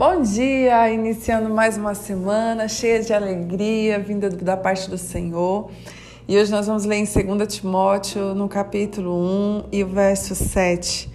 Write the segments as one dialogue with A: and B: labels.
A: Bom dia, iniciando mais uma semana cheia de alegria, vinda da parte do Senhor. E hoje nós vamos ler em 2 Timóteo, no capítulo 1 e o verso 7.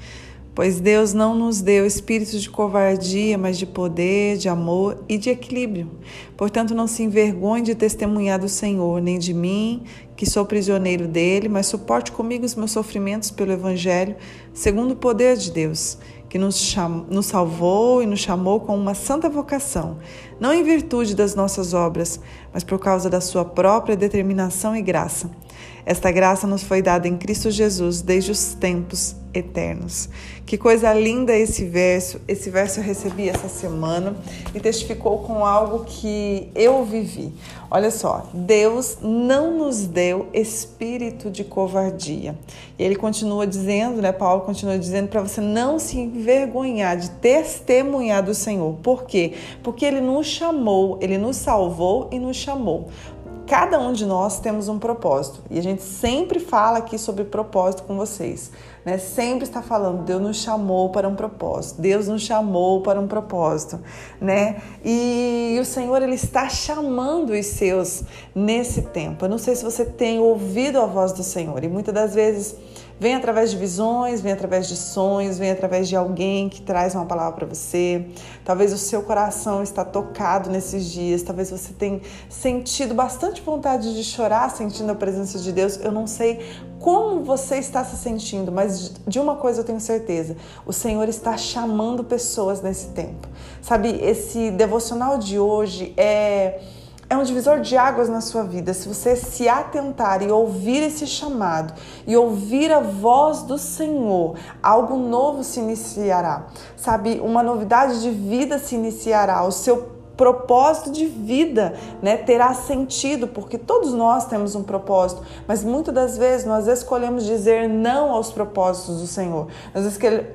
A: Pois Deus não nos deu espírito de covardia, mas de poder, de amor e de equilíbrio. Portanto, não se envergonhe de testemunhar do Senhor, nem de mim, que sou prisioneiro dele, mas suporte comigo os meus sofrimentos pelo Evangelho, segundo o poder de Deus que nos, cham... nos salvou e nos chamou com uma santa vocação, não em virtude das nossas obras, mas por causa da sua própria determinação e graça. Esta graça nos foi dada em Cristo Jesus desde os tempos eternos. Que coisa linda esse verso. Esse verso eu recebi essa semana e testificou com algo que eu vivi. Olha só, Deus não nos deu espírito de covardia. E ele continua dizendo, né? Paulo continua dizendo para você não se envergonhar de testemunhar do Senhor. Por quê? Porque ele nos chamou, ele nos salvou e nos chamou Cada um de nós temos um propósito e a gente sempre fala aqui sobre propósito com vocês, né? Sempre está falando, Deus nos chamou para um propósito, Deus nos chamou para um propósito, né? E o Senhor ele está chamando os seus nesse tempo. Eu não sei se você tem ouvido a voz do Senhor e muitas das vezes Vem através de visões, vem através de sonhos, vem através de alguém que traz uma palavra para você. Talvez o seu coração está tocado nesses dias, talvez você tenha sentido bastante vontade de chorar sentindo a presença de Deus. Eu não sei como você está se sentindo, mas de uma coisa eu tenho certeza: o Senhor está chamando pessoas nesse tempo. Sabe, esse devocional de hoje é é um divisor de águas na sua vida. Se você se atentar e ouvir esse chamado e ouvir a voz do Senhor, algo novo se iniciará. Sabe, uma novidade de vida se iniciará. O seu propósito de vida, né, terá sentido, porque todos nós temos um propósito, mas muitas das vezes nós escolhemos dizer não aos propósitos do Senhor. Nós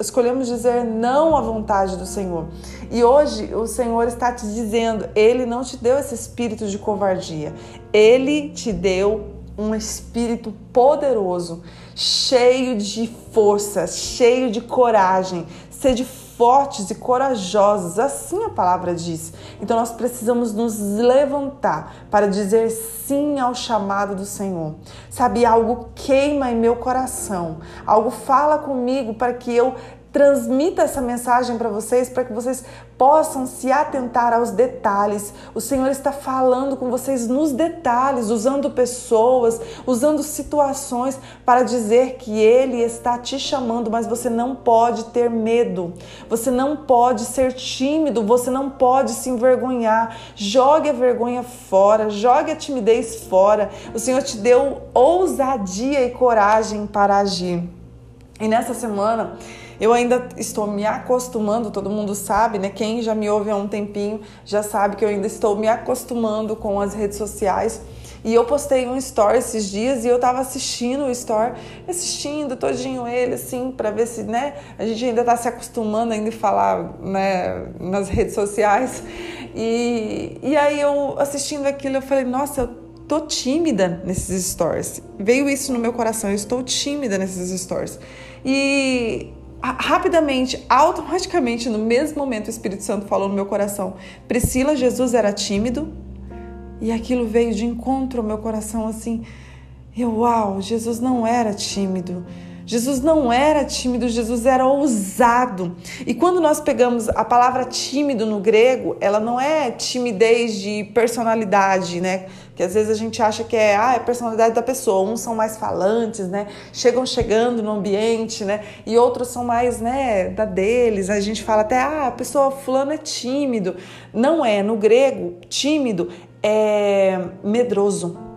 A: escolhemos dizer não à vontade do Senhor. E hoje o Senhor está te dizendo, ele não te deu esse espírito de covardia. Ele te deu um espírito poderoso, cheio de força, cheio de coragem. Sede fortes e corajosos, assim a palavra diz. Então nós precisamos nos levantar para dizer sim ao chamado do Senhor. Sabe, algo queima em meu coração, algo fala comigo para que eu transmita essa mensagem para vocês, para que vocês possam se atentar aos detalhes. O Senhor está falando com vocês nos detalhes, usando pessoas, usando situações para dizer que Ele está te chamando, mas você não pode ter medo, você não pode ser tímido, você não pode se envergonhar. Jogue a vergonha fora, jogue a timidez fora. O Senhor te deu ousadia e coragem para agir. E nessa semana, eu ainda estou me acostumando, todo mundo sabe, né? Quem já me ouve há um tempinho já sabe que eu ainda estou me acostumando com as redes sociais. E eu postei um story esses dias e eu tava assistindo o story, assistindo todinho ele, assim, para ver se, né, a gente ainda tá se acostumando ainda a falar, né, nas redes sociais. E, e aí eu assistindo aquilo, eu falei, nossa, eu tô tímida nesses stories. Veio isso no meu coração, eu estou tímida nesses stories. E rapidamente, automaticamente, no mesmo momento, o Espírito Santo falou no meu coração: Priscila, Jesus era tímido. E aquilo veio de encontro ao meu coração assim. Eu, uau, Jesus não era tímido. Jesus não era tímido, Jesus era ousado. E quando nós pegamos a palavra tímido no grego, ela não é timidez de personalidade, né? Que às vezes a gente acha que é, ah, é a personalidade da pessoa. Uns são mais falantes, né? Chegam chegando no ambiente, né? E outros são mais, né, da deles. A gente fala até, ah, a pessoa fulano é tímido. Não é, no grego, tímido é medroso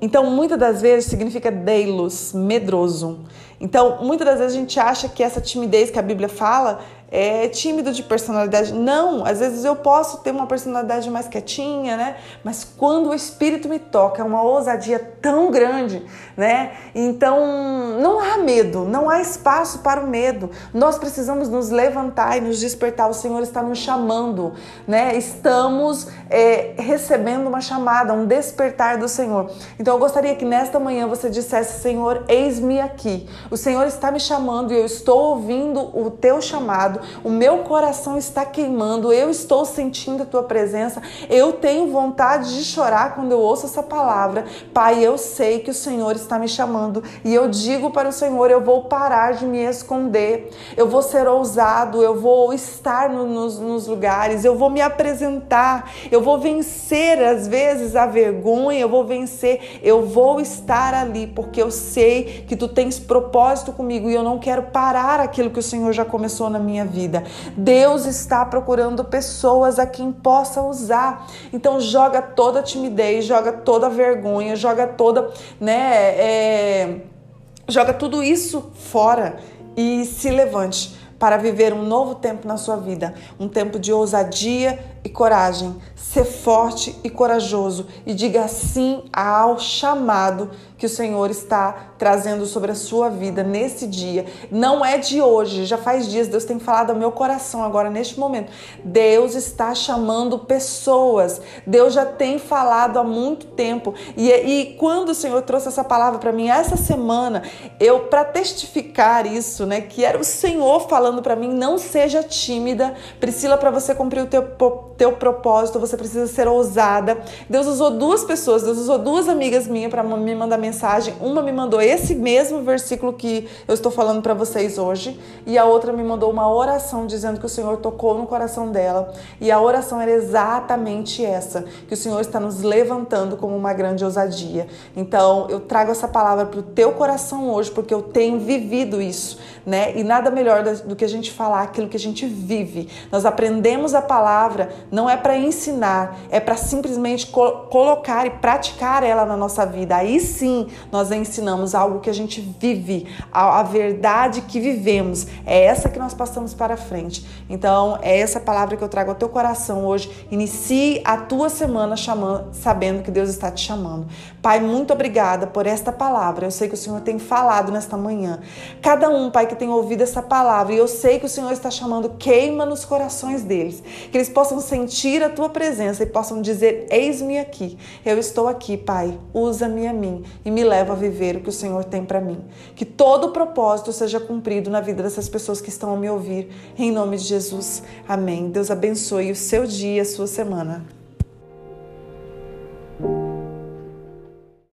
A: então, muitas das vezes significa deilos, medroso. Então, muitas das vezes a gente acha que essa timidez que a Bíblia fala é tímido de personalidade. Não, às vezes eu posso ter uma personalidade mais quietinha, né? Mas quando o Espírito me toca, é uma ousadia tão grande, né? Então, não há medo, não há espaço para o medo. Nós precisamos nos levantar e nos despertar. O Senhor está nos chamando, né? Estamos é, recebendo uma chamada, um despertar do Senhor. Então, eu gostaria que nesta manhã você dissesse: Senhor, eis-me aqui. O Senhor está me chamando e eu estou ouvindo o teu chamado. O meu coração está queimando. Eu estou sentindo a tua presença. Eu tenho vontade de chorar quando eu ouço essa palavra. Pai, eu sei que o Senhor está me chamando e eu digo para o Senhor: eu vou parar de me esconder. Eu vou ser ousado. Eu vou estar no, nos, nos lugares. Eu vou me apresentar. Eu vou vencer às vezes a vergonha. Eu vou vencer. Eu vou estar ali porque eu sei que tu tens propósito comigo e eu não quero parar aquilo que o Senhor já começou na minha vida. Deus está procurando pessoas a quem possa usar. Então joga toda a timidez, joga toda a vergonha, joga toda, né, é, joga tudo isso fora e se levante para viver um novo tempo na sua vida, um tempo de ousadia e coragem. Ser forte e corajoso e diga sim ao chamado que o Senhor está trazendo sobre a sua vida nesse dia. Não é de hoje, já faz dias, Deus tem falado ao meu coração agora neste momento. Deus está chamando pessoas. Deus já tem falado há muito tempo. E, e quando o Senhor trouxe essa palavra para mim essa semana, eu para testificar isso, né, que era o Senhor falando para mim, não seja tímida, Priscila, para você cumprir o teu teu propósito, você precisa ser ousada. Deus usou duas pessoas, Deus usou duas amigas minhas para me mandar mensagem. Uma me mandou esse mesmo versículo que eu estou falando para vocês hoje, e a outra me mandou uma oração dizendo que o Senhor tocou no coração dela. E a oração era exatamente essa, que o Senhor está nos levantando como uma grande ousadia. Então, eu trago essa palavra para o teu coração hoje, porque eu tenho vivido isso, né? E nada melhor do que a gente falar aquilo que a gente vive. Nós aprendemos a palavra não é para ensinar, é para simplesmente co colocar e praticar ela na nossa vida. Aí sim nós ensinamos algo que a gente vive, a, a verdade que vivemos. É essa que nós passamos para frente. Então, é essa palavra que eu trago ao teu coração hoje. Inicie a tua semana chamando, sabendo que Deus está te chamando. Pai, muito obrigada por esta palavra. Eu sei que o Senhor tem falado nesta manhã. Cada um, Pai, que tem ouvido essa palavra, e eu sei que o Senhor está chamando, queima nos corações deles. Que eles possam sentir a tua presença e possam dizer: Eis-me aqui, eu estou aqui, Pai, usa-me a mim e me leva a viver o que o Senhor tem para mim. Que todo o propósito seja cumprido na vida dessas pessoas que estão a me ouvir, em nome de Jesus. Amém. Deus abençoe o seu dia, a sua semana.